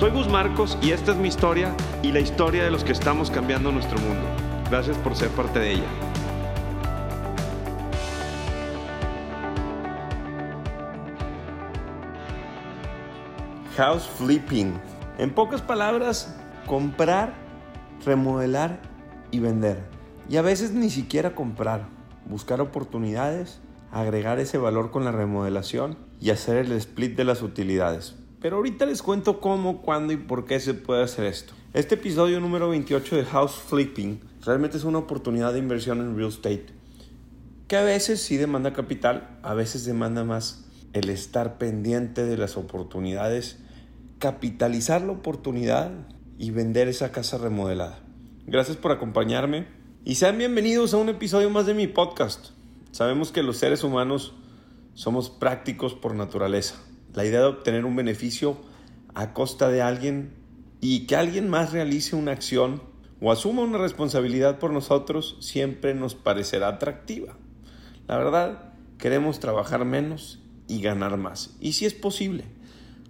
Soy Gus Marcos y esta es mi historia y la historia de los que estamos cambiando nuestro mundo. Gracias por ser parte de ella. House flipping. En pocas palabras, comprar, remodelar y vender. Y a veces ni siquiera comprar, buscar oportunidades, agregar ese valor con la remodelación y hacer el split de las utilidades. Pero ahorita les cuento cómo, cuándo y por qué se puede hacer esto. Este episodio número 28 de House Flipping realmente es una oportunidad de inversión en real estate. Que a veces sí demanda capital, a veces demanda más el estar pendiente de las oportunidades, capitalizar la oportunidad y vender esa casa remodelada. Gracias por acompañarme y sean bienvenidos a un episodio más de mi podcast. Sabemos que los seres humanos somos prácticos por naturaleza la idea de obtener un beneficio a costa de alguien y que alguien más realice una acción o asuma una responsabilidad por nosotros siempre nos parecerá atractiva. La verdad, queremos trabajar menos y ganar más. Y si es posible,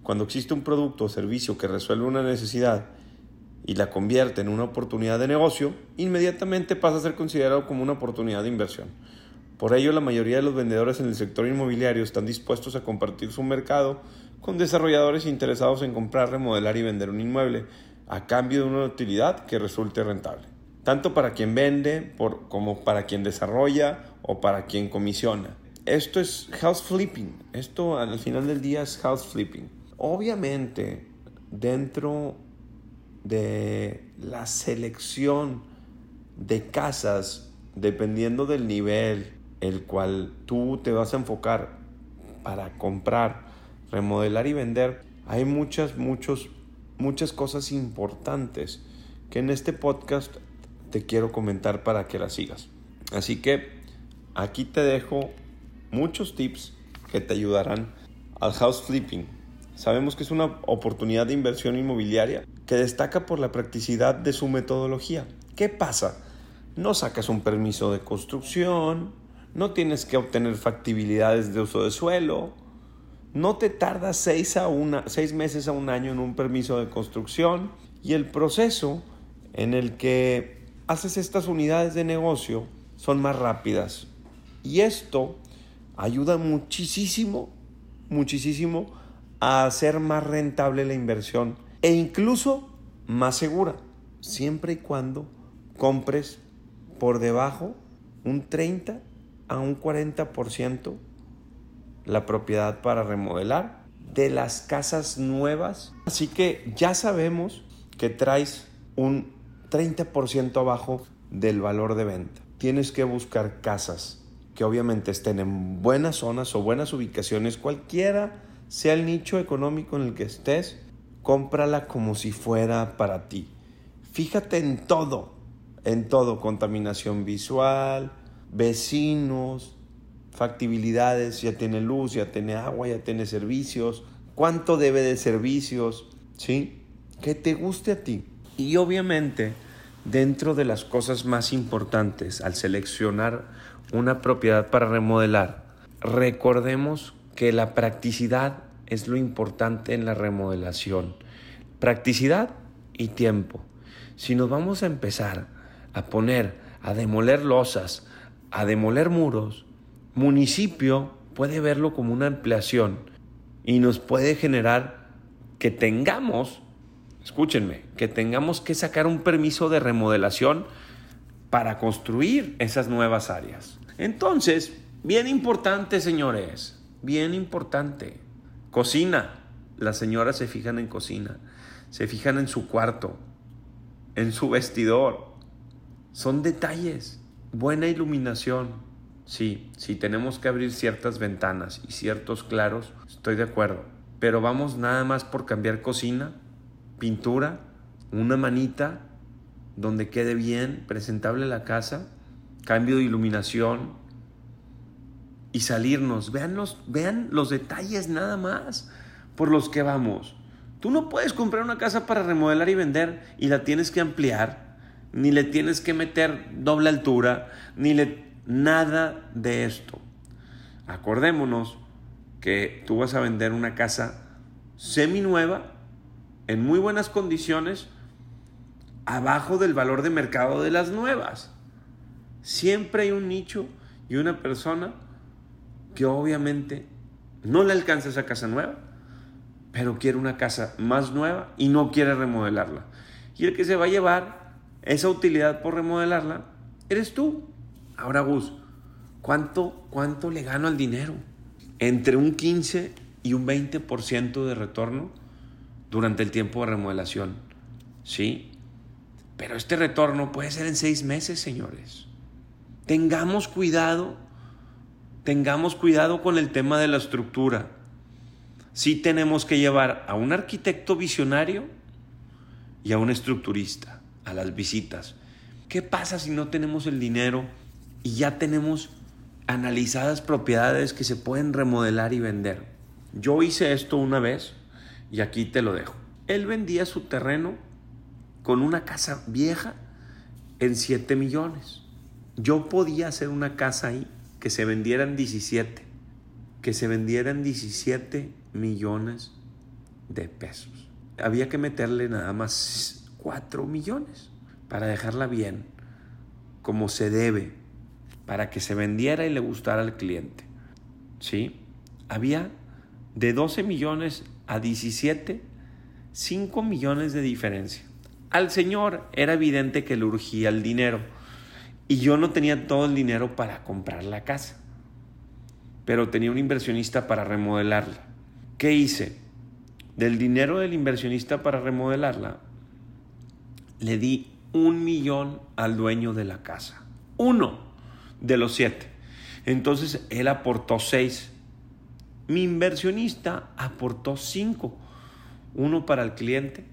cuando existe un producto o servicio que resuelve una necesidad y la convierte en una oportunidad de negocio, inmediatamente pasa a ser considerado como una oportunidad de inversión. Por ello, la mayoría de los vendedores en el sector inmobiliario están dispuestos a compartir su mercado con desarrolladores interesados en comprar, remodelar y vender un inmueble a cambio de una utilidad que resulte rentable, tanto para quien vende como para quien desarrolla o para quien comisiona. Esto es house flipping, esto al final del día es house flipping. Obviamente, dentro de la selección de casas, dependiendo del nivel el cual tú te vas a enfocar para comprar, remodelar y vender, hay muchas, muchos, muchas cosas importantes que en este podcast te quiero comentar para que las sigas. Así que aquí te dejo muchos tips que te ayudarán al house flipping. Sabemos que es una oportunidad de inversión inmobiliaria que destaca por la practicidad de su metodología. ¿Qué pasa? No sacas un permiso de construcción, no tienes que obtener factibilidades de uso de suelo, no te tardas seis, a una, seis meses a un año en un permiso de construcción. Y el proceso en el que haces estas unidades de negocio son más rápidas. Y esto ayuda muchísimo, muchísimo a hacer más rentable la inversión e incluso más segura, siempre y cuando compres por debajo un 30 a un 40% la propiedad para remodelar de las casas nuevas. Así que ya sabemos que traes un 30% abajo del valor de venta. Tienes que buscar casas que obviamente estén en buenas zonas o buenas ubicaciones, cualquiera sea el nicho económico en el que estés, cómprala como si fuera para ti. Fíjate en todo, en todo, contaminación visual, vecinos, factibilidades, ya tiene luz, ya tiene agua, ya tiene servicios, cuánto debe de servicios, ¿sí? Que te guste a ti. Y obviamente, dentro de las cosas más importantes al seleccionar una propiedad para remodelar, recordemos que la practicidad es lo importante en la remodelación. Practicidad y tiempo. Si nos vamos a empezar a poner a demoler losas, a demoler muros, municipio puede verlo como una ampliación y nos puede generar que tengamos, escúchenme, que tengamos que sacar un permiso de remodelación para construir esas nuevas áreas. Entonces, bien importante, señores, bien importante. Cocina. Las señoras se fijan en cocina, se fijan en su cuarto, en su vestidor. Son detalles buena iluminación. Sí, si tenemos que abrir ciertas ventanas y ciertos claros, estoy de acuerdo. Pero vamos nada más por cambiar cocina, pintura, una manita donde quede bien, presentable la casa, cambio de iluminación y salirnos. Vean los, vean los detalles nada más por los que vamos. Tú no puedes comprar una casa para remodelar y vender y la tienes que ampliar, ni le tienes que meter doble altura, ni le nada de esto. Acordémonos que tú vas a vender una casa semi nueva en muy buenas condiciones abajo del valor de mercado de las nuevas. Siempre hay un nicho y una persona que obviamente no le alcanza esa casa nueva, pero quiere una casa más nueva y no quiere remodelarla. Y el que se va a llevar esa utilidad por remodelarla eres tú. Ahora, Gus, ¿cuánto, cuánto le gano al dinero? Entre un 15 y un 20% de retorno durante el tiempo de remodelación. ¿Sí? Pero este retorno puede ser en seis meses, señores. Tengamos cuidado, tengamos cuidado con el tema de la estructura. Sí tenemos que llevar a un arquitecto visionario y a un estructurista a las visitas. ¿Qué pasa si no tenemos el dinero y ya tenemos analizadas propiedades que se pueden remodelar y vender? Yo hice esto una vez y aquí te lo dejo. Él vendía su terreno con una casa vieja en 7 millones. Yo podía hacer una casa ahí que se vendiera en 17, que se vendiera en 17 millones de pesos. Había que meterle nada más 4 millones para dejarla bien, como se debe, para que se vendiera y le gustara al cliente. ¿Sí? Había de 12 millones a 17, 5 millones de diferencia. Al señor era evidente que le urgía el dinero y yo no tenía todo el dinero para comprar la casa, pero tenía un inversionista para remodelarla. ¿Qué hice? Del dinero del inversionista para remodelarla, le di un millón al dueño de la casa. Uno de los siete. Entonces él aportó seis. Mi inversionista aportó cinco. Uno para el cliente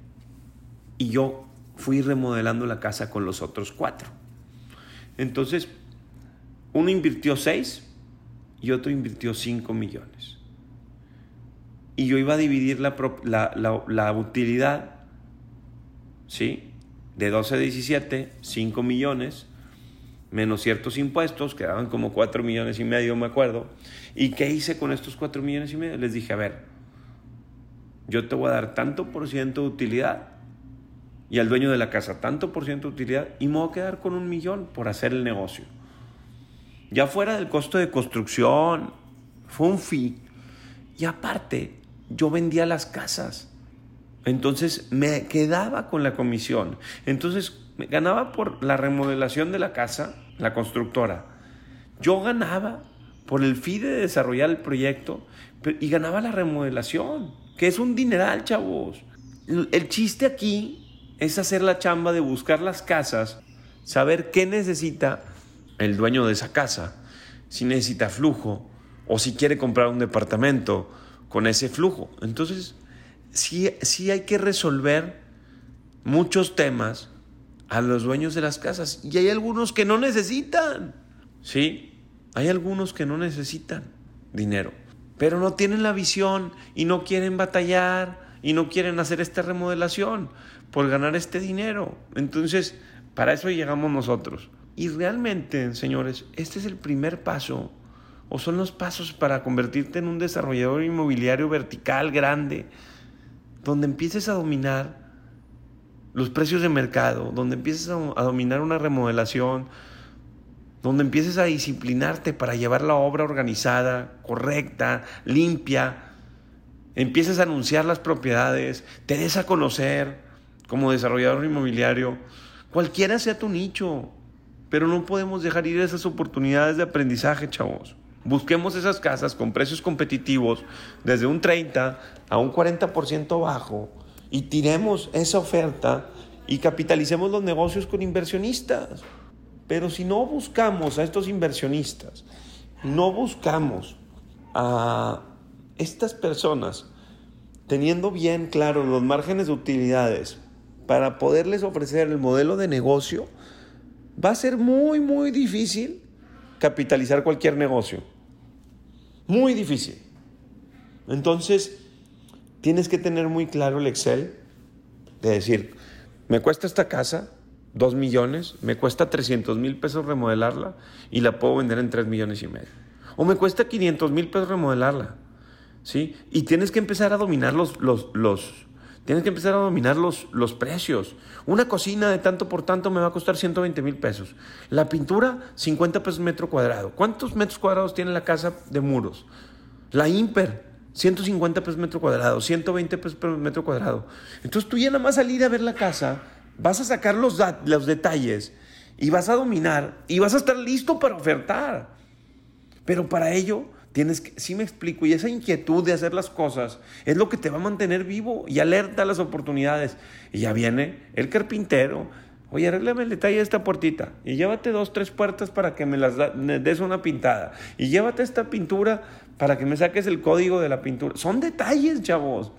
y yo fui remodelando la casa con los otros cuatro. Entonces, uno invirtió seis y otro invirtió cinco millones. Y yo iba a dividir la, utilidad, ¿sí? De 12 a 17, 5 millones, menos ciertos impuestos, quedaban como 4 millones y medio, me acuerdo. ¿Y qué hice con estos 4 millones y medio? Les dije, a ver, yo te voy a dar tanto por ciento de utilidad y al dueño de la casa tanto por ciento de utilidad y me voy a quedar con un millón por hacer el negocio. Ya fuera del costo de construcción, fue un fee. Y aparte, yo vendía las casas. Entonces me quedaba con la comisión. Entonces me ganaba por la remodelación de la casa, la constructora. Yo ganaba por el fee de desarrollar el proyecto y ganaba la remodelación, que es un dineral, chavos. El chiste aquí es hacer la chamba de buscar las casas, saber qué necesita el dueño de esa casa, si necesita flujo o si quiere comprar un departamento con ese flujo. Entonces, sí, sí hay que resolver muchos temas a los dueños de las casas y hay algunos que no necesitan, ¿sí? Hay algunos que no necesitan dinero, pero no tienen la visión y no quieren batallar y no quieren hacer esta remodelación por ganar este dinero. Entonces, para eso llegamos nosotros. Y realmente, señores, este es el primer paso o son los pasos para convertirte en un desarrollador inmobiliario vertical grande, donde empieces a dominar los precios de mercado, donde empieces a, dominar una remodelación, donde empieces a disciplinarte para llevar la obra organizada, correcta, limpia, empieces a anunciar las propiedades, te des a conocer, como desarrollador inmobiliario, cualquiera sea tu nicho, pero no podemos dejar ir esas oportunidades de aprendizaje, chavos. Busquemos esas casas con precios competitivos desde un 30 a un 40% bajo y tiremos esa oferta y capitalicemos los negocios con inversionistas. Pero si no buscamos a estos inversionistas, no buscamos a estas personas teniendo bien claro los márgenes de utilidades, para poderles ofrecer el modelo de negocio, va a ser muy, muy difícil capitalizar cualquier negocio. Muy difícil. Entonces, tienes que tener muy claro el Excel de decir, me cuesta esta casa 2 millones, me cuesta 300 mil pesos remodelarla y la puedo vender en 3 millones y medio. O me cuesta 500 mil pesos remodelarla. ¿Sí? Y tienes que empezar a dominar los, los, los, tienes que empezar a dominar los, los precios. Una cocina de tanto por tanto me va a costar 120 mil pesos. La pintura, 50 pesos metro cuadrado. ¿Cuántos metros cuadrados tiene la casa de muros? La Imper, 150 pesos metro cuadrado, 120 pesos metro cuadrado. Entonces tú ya nada más salir a ver la casa, vas a sacar los, los detalles y vas a dominar y vas a estar listo para ofertar. Pero para ello tienes que, sí me explico, y esa inquietud de hacer las cosas es lo que te va a mantener vivo y alerta a las oportunidades. Y ya viene el carpintero, Oye, arréglame el detalle de esta puertita y llévate dos, tres puertas para que me las des una pintada. Y llévate esta pintura para que me saques el código de la pintura. Son detalles, chavos.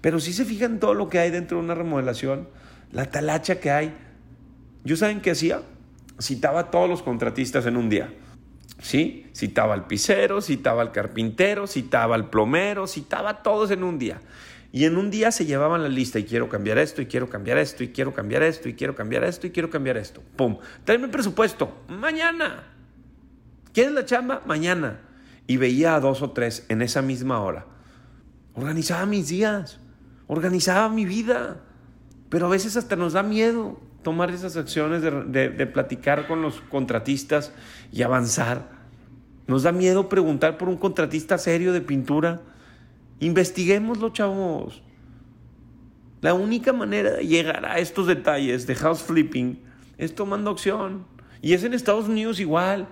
Pero si se fijan todo lo que hay dentro de una remodelación, la talacha que hay. ¿Yo saben qué hacía? Citaba a todos los contratistas en un día. ¿Sí? Citaba al pisero, citaba al carpintero, citaba al plomero, citaba a todos en un día. Y en un día se llevaban la lista y quiero cambiar esto, y quiero cambiar esto, y quiero cambiar esto, y quiero cambiar esto, y quiero cambiar esto. ¡Pum! Tráeme presupuesto. Mañana. ¿Quieres la chamba? Mañana. Y veía a dos o tres en esa misma hora. Organizaba mis días. Organizaba mi vida. Pero a veces hasta nos da miedo tomar esas acciones de, platicar con los contratistas y avanzar. Nos da miedo preguntar por un contratista serio de pintura Investiguémoslo, chavos. La única manera de llegar a estos detalles de house flipping es tomando acción. Y es en Estados Unidos igual.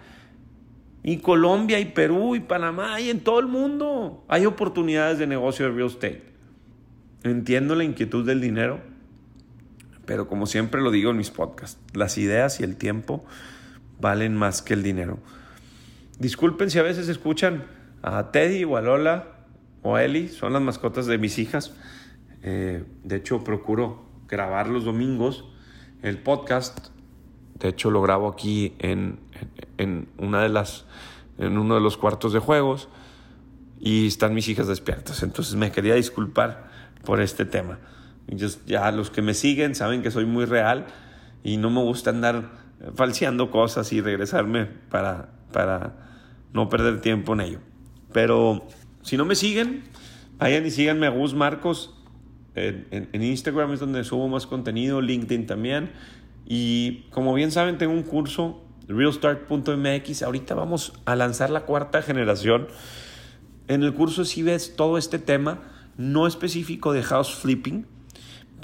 Y Colombia, y Perú, y Panamá, y en todo el mundo. Hay oportunidades de negocio de real estate. Entiendo la inquietud del dinero, pero como siempre lo digo en mis podcasts, las ideas y el tiempo valen más que el dinero. Disculpen si a veces escuchan a Teddy o a Lola o Eli, son las mascotas de mis hijas. Eh, de hecho, procuro grabar los domingos el podcast. De hecho, lo grabo aquí en, en, una de las, en uno de los cuartos de juegos y están mis hijas despiertas. Entonces me quería disculpar por este tema. Ya los que me siguen saben que soy muy real y no me gusta andar falseando cosas y regresarme para, para no perder tiempo en ello. Pero si no me siguen, vayan y síganme a Gus Marcos. En, Instagram es donde subo más contenido, LinkedIn también. Y como bien saben, tengo un curso, realstart.mx. Ahorita vamos a lanzar la cuarta generación. En el curso sí ves todo este tema, no específico de house flipping,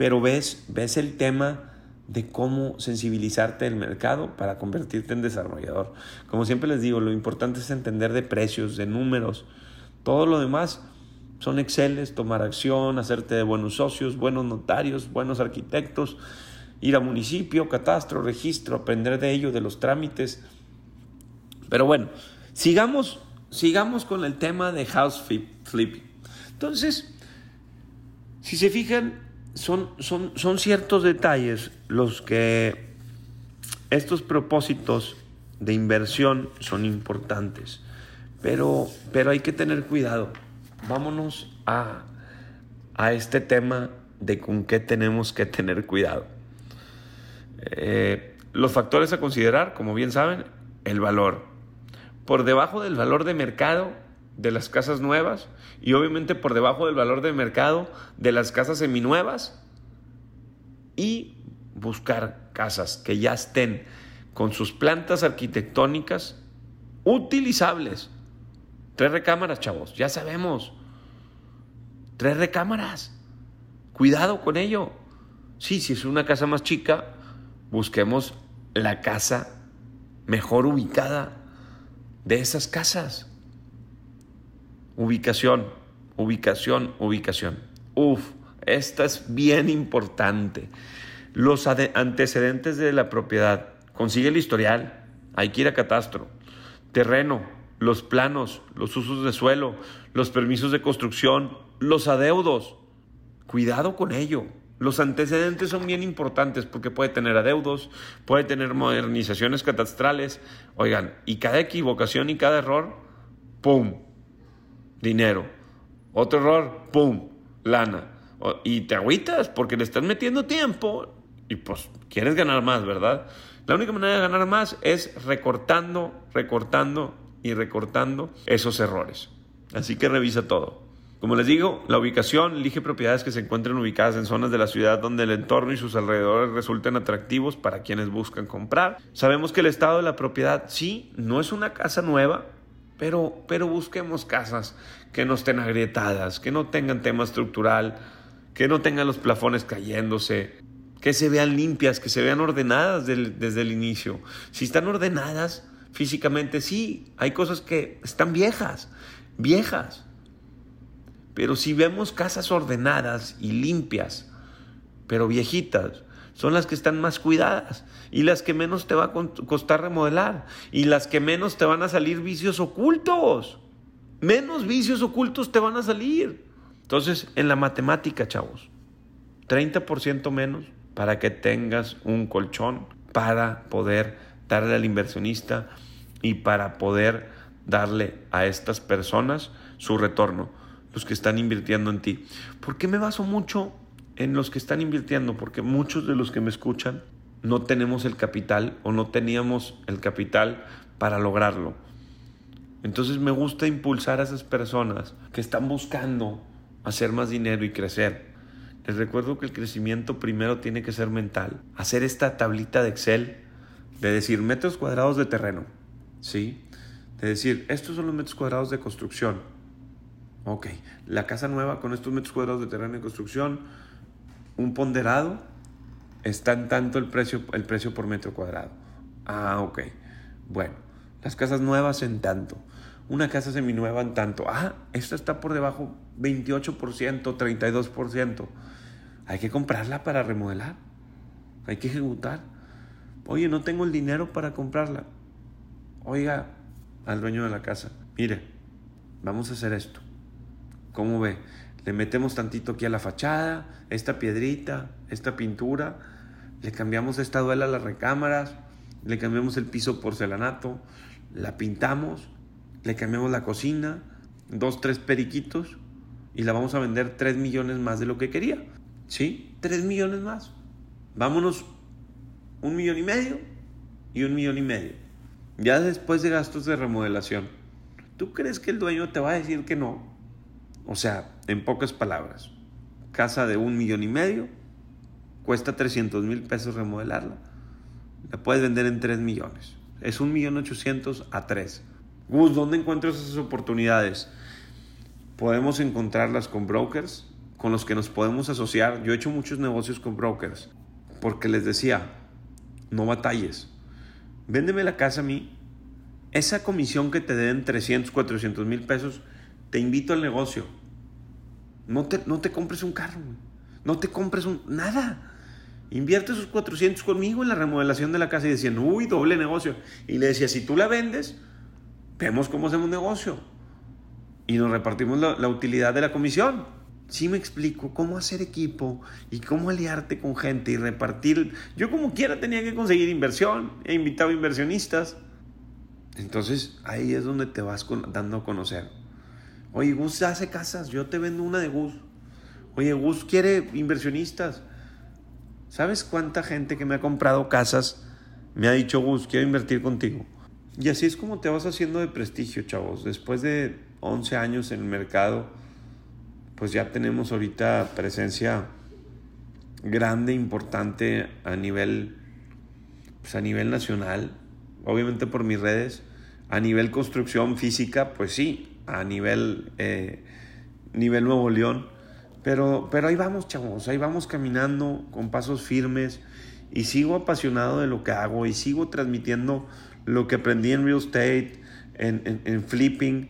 pero ves, ves el tema de cómo sensibilizarte del mercado para convertirte en desarrollador. Como siempre les digo, lo importante es entender de precios, de números, todo lo demás son exceles, tomar acción, hacerte de buenos socios, buenos notarios, buenos arquitectos, ir a municipio, catastro, registro, aprender de ello, de los trámites. Pero bueno, sigamos, sigamos con el tema de house flipping. Entonces, si se fijan, son, son, son ciertos detalles los que estos propósitos de inversión son importantes. Pero, pero hay que tener cuidado. Vámonos a, a este tema de con qué tenemos que tener cuidado. Eh, los factores a considerar, como bien saben, el valor. Por debajo del valor de mercado de las casas nuevas y obviamente por debajo del valor de mercado de las casas seminuevas y buscar casas que ya estén con sus plantas arquitectónicas utilizables Tres recámaras, chavos, ya sabemos. Tres recámaras. Cuidado con ello. Sí, si es una casa más chica, busquemos la casa mejor ubicada de esas casas. Ubicación, ubicación, ubicación. Uf, esta es bien importante. Los antecedentes de la propiedad. Consigue el historial. Hay que ir a catastro. Terreno, los planos, los usos de suelo, los permisos de construcción, los adeudos. Cuidado con ello. Los antecedentes son bien importantes porque puede tener adeudos, puede tener modernizaciones catastrales. Oigan, y cada equivocación y cada error, ¡pum! Dinero. Otro error, ¡pum! Lana. Y te agüitas porque le estás metiendo tiempo y pues quieres ganar más, ¿verdad? La única manera de ganar más es recortando, recortando y recortando esos errores. Así que revisa todo. Como les digo, la ubicación elige propiedades que se encuentren ubicadas en zonas de la ciudad donde el entorno y sus alrededores resulten atractivos para quienes buscan comprar. Sabemos que el estado de la propiedad, sí, no es una casa nueva, pero, pero busquemos casas que no estén agrietadas, que no tengan tema estructural, que no tengan los plafones cayéndose, que se vean limpias, que se vean ordenadas desde el inicio. Si están ordenadas físicamente, sí, hay cosas que están viejas, viejas pero si vemos casas ordenadas y limpias, pero viejitas, son las que están más cuidadas y las que menos te va a costar remodelar y las que menos te van a salir vicios ocultos. Menos vicios ocultos te van a salir. Entonces, en la matemática, chavos, 30% menos para que tengas un colchón para poder darle al inversionista y para poder darle a estas personas su retorno los que están invirtiendo en ti. ¿Por qué me baso mucho en los que están invirtiendo? Porque muchos de los que me escuchan no tenemos el capital o no teníamos el capital para lograrlo. Entonces me gusta impulsar a esas personas que están buscando hacer más dinero y crecer. Les recuerdo que el crecimiento primero tiene que ser mental. Hacer esta tablita de Excel de decir metros cuadrados de terreno, ¿sí? De decir, estos son los metros cuadrados de construcción Ok, la casa nueva con estos metros cuadrados de terreno de construcción, un ponderado, está en tanto el precio, el precio por metro cuadrado. Ah, ok. Bueno, las casas nuevas en tanto. Una casa seminueva en tanto. Ah, esta está por debajo 28%, 32%. Hay que comprarla para remodelar. Hay que ejecutar. Oye, no tengo el dinero para comprarla. Oiga, al dueño de la casa, mire, vamos a hacer esto ¿Cómo ve? Le metemos tantito aquí a la fachada, esta piedrita, esta pintura, le cambiamos esta duela a las recámaras, le cambiamos el piso porcelanato, la pintamos, le cambiamos la cocina, dos, tres periquitos y la vamos a vender tres millones más de lo que quería. ¿Sí? Tres millones más. Vámonos un millón y medio y un millón y medio. Ya después de gastos de remodelación. ¿Tú crees que el dueño te va a decir que no? O sea, en pocas palabras, casa de un millón y medio, cuesta 300 mil pesos remodelarla. La puedes vender en 3 millones. Es un millón ochocientos a 3. Gus, ¿dónde encuentro esas oportunidades? Podemos encontrarlas con brokers con los que nos podemos asociar. Yo he hecho muchos negocios con brokers porque les decía, no batalles. Véndeme la casa a mí. Esa comisión que te den 300, 400 mil pesos, te invito al negocio. No te, no te compres un carro, no te compres un, nada. Invierte esos 400 conmigo en la remodelación de la casa y decían, uy, doble negocio. Y le decía, si tú la vendes, vemos cómo hacemos negocio. Y nos repartimos la, la utilidad de la comisión. Sí me explico cómo hacer equipo y cómo aliarte con gente y repartir. Yo como quiera tenía que conseguir inversión. He invitado inversionistas. Entonces ahí es donde te vas dando a conocer. Oye, Gus hace casas, yo te vendo una de Gus. Oye, Gus quiere inversionistas. ¿Sabes cuánta gente que me ha comprado casas me ha dicho, Gus, quiero invertir contigo? Y así es como te vas haciendo de prestigio, chavos. Después de 11 años en el mercado, pues ya tenemos ahorita presencia grande, importante a nivel, pues a nivel nacional, obviamente por mis redes, a nivel construcción física, pues sí, a nivel, eh, nivel Nuevo León. Pero, pero ahí vamos, chavos, ahí vamos caminando con pasos firmes y sigo apasionado de lo que hago y sigo transmitiendo lo que aprendí en real estate, en, en, flipping.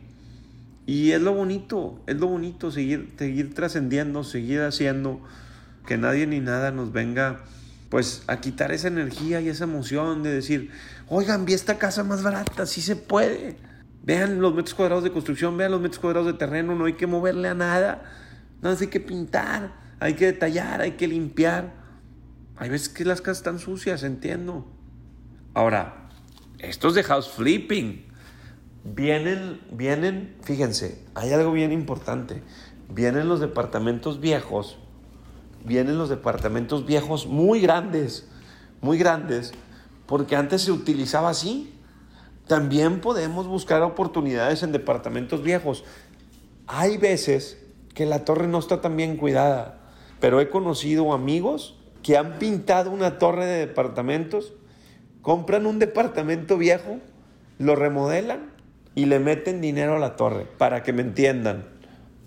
Y es lo bonito, es lo bonito seguir, seguir trascendiendo, seguir haciendo que nadie ni nada nos venga pues a quitar esa energía y esa emoción de decir, oigan, vi esta casa más barata, sí se puede. Vean los metros cuadrados de construcción, vean los metros cuadrados de terreno, no hay que moverle a nada, no hay que pintar, hay que detallar, hay que limpiar. Hay veces que las casas están sucias, entiendo. Ahora, estos de house flipping vienen, vienen, fíjense, hay algo bien importante. Vienen los departamentos viejos, vienen los departamentos viejos muy grandes, muy grandes, porque antes se utilizaba así. También podemos buscar oportunidades en departamentos viejos. Hay veces que la torre no está tan bien cuidada, pero he conocido amigos que han pintado una torre de departamentos, compran un departamento viejo, lo remodelan y le meten dinero a la torre, para que me entiendan,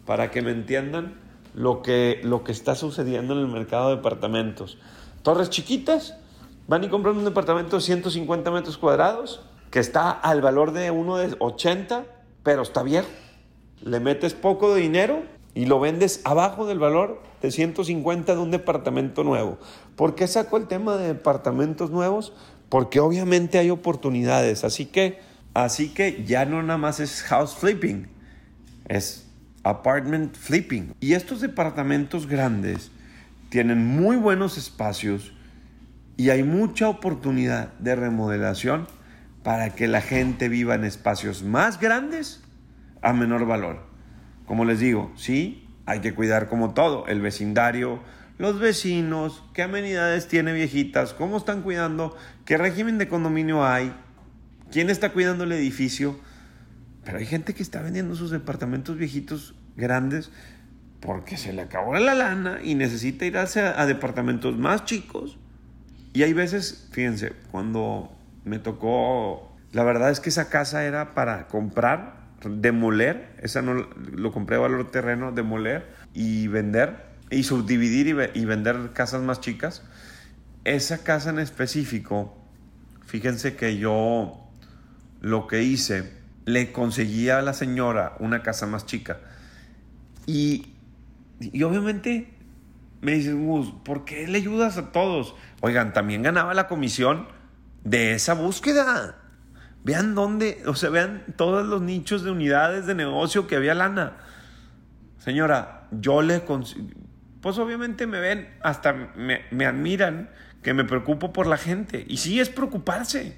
para que me entiendan lo que, lo que está sucediendo en el mercado de departamentos. Torres chiquitas, van y compran un departamento de 150 metros cuadrados, que está al valor de uno de 80, pero está viejo. Le metes poco de dinero y lo vendes abajo del valor de 150 de un departamento nuevo. ¿Por qué saco el tema de departamentos nuevos? Porque obviamente hay oportunidades, así que así que ya no nada más es house flipping, es apartment flipping. Y estos departamentos grandes tienen muy buenos espacios y hay mucha oportunidad de remodelación para que la gente viva en espacios más grandes a menor valor. Como les digo, sí, hay que cuidar como todo, el vecindario, los vecinos, qué amenidades tiene viejitas, cómo están cuidando, qué régimen de condominio hay, quién está cuidando el edificio. Pero hay gente que está vendiendo sus departamentos viejitos grandes porque se le acabó la lana y necesita a, a departamentos más chicos. Y hay veces, fíjense, cuando me tocó, la verdad es que esa casa era para comprar demoler, esa no lo compré valor terreno, demoler y vender y subdividir y, vender casas más chicas. Esa casa en específico, fíjense que yo lo que hice, le conseguí a la señora una casa más chica. Y, y obviamente me dicen, ¿por qué le ayudas a todos? Oigan, también ganaba la comisión de esa búsqueda. Vean dónde, o sea, vean todos los nichos de unidades de negocio que había lana. Señora, yo le... Pues obviamente me ven, hasta me, me admiran que me preocupo por la gente. Y sí es preocuparse.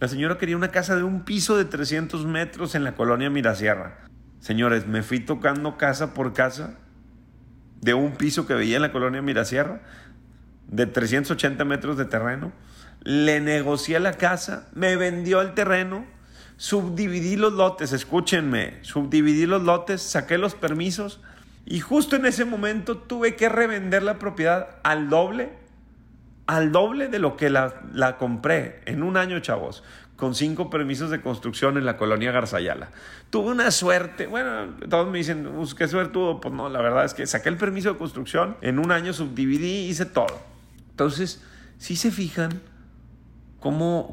La señora quería una casa de un piso de 300 metros en la colonia Mirasierra. Señores, me fui tocando casa por casa de un piso que veía en la colonia Mirasierra, de 380 metros de terreno le negocié la casa, me vendió el terreno, subdividí los lotes, escúchenme, subdividí los lotes, saqué los permisos y justo en ese momento tuve que revender la propiedad al doble, al doble de lo que la, la compré en un año, chavos, con cinco permisos de construcción en la colonia Garzayala. Tuve una suerte, bueno, todos me dicen, pues, ¿qué suerte tuvo? Pues no, la verdad es que saqué el permiso de construcción, en un año subdividí, hice todo. Entonces, si se fijan,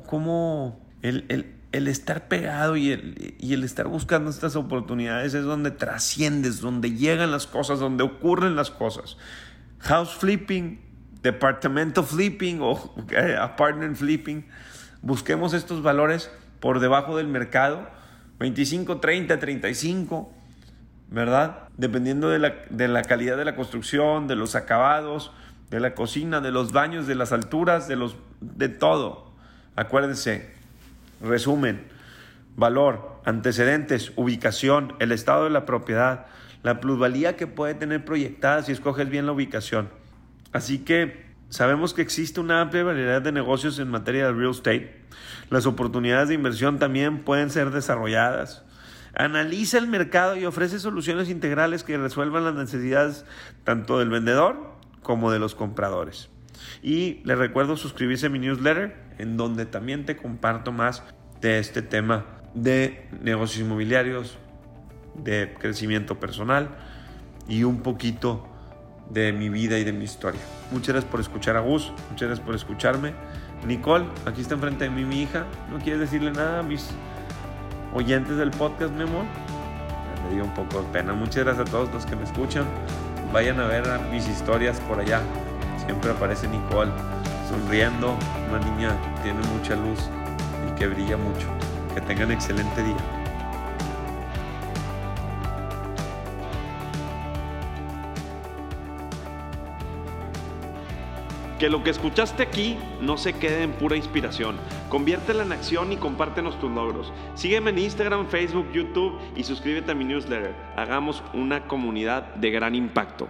cómo, el, estar pegado y el, y el estar buscando estas oportunidades es donde trasciendes, donde llegan las cosas, donde ocurren las cosas. House flipping, departamento flipping o eh, apartment flipping. Busquemos estos valores por debajo del mercado, 25, 30, 35, ¿verdad? Dependiendo de la, de la calidad de la construcción, de los acabados, de la cocina, de los baños, de las alturas, de, los, de todo. Acuérdense, resumen, valor, antecedentes, ubicación, el estado de la propiedad, la plusvalía que puede tener proyectada si escoges bien la ubicación. Así que sabemos que existe una amplia variedad de negocios en materia de real estate. Las oportunidades de inversión también pueden ser desarrolladas. Analiza el mercado y ofrece soluciones integrales que resuelvan las necesidades tanto del vendedor como de los compradores. Y les recuerdo suscribirse a mi newsletter, en donde también te comparto más de este tema de negocios inmobiliarios, de crecimiento personal y un poquito de mi vida y de mi historia. Muchas gracias por escuchar a Gus, muchas gracias por escucharme. Nicole, aquí está enfrente de mí mi hija. ¿No quieres decirle nada a mis oyentes del podcast, mi amor? Me dio un poco de pena. Muchas gracias a todos los que me escuchan. Vayan a ver mis historias por allá siempre aparece Nicole sonriendo, una niña que tiene mucha luz y que brilla mucho. Que tengan excelente día. Que lo que escuchaste aquí no se quede en pura inspiración. Conviértela en acción y compártenos tus logros. Sígueme en Instagram, Facebook, YouTube y suscríbete a mi newsletter. Hagamos una comunidad de gran impacto.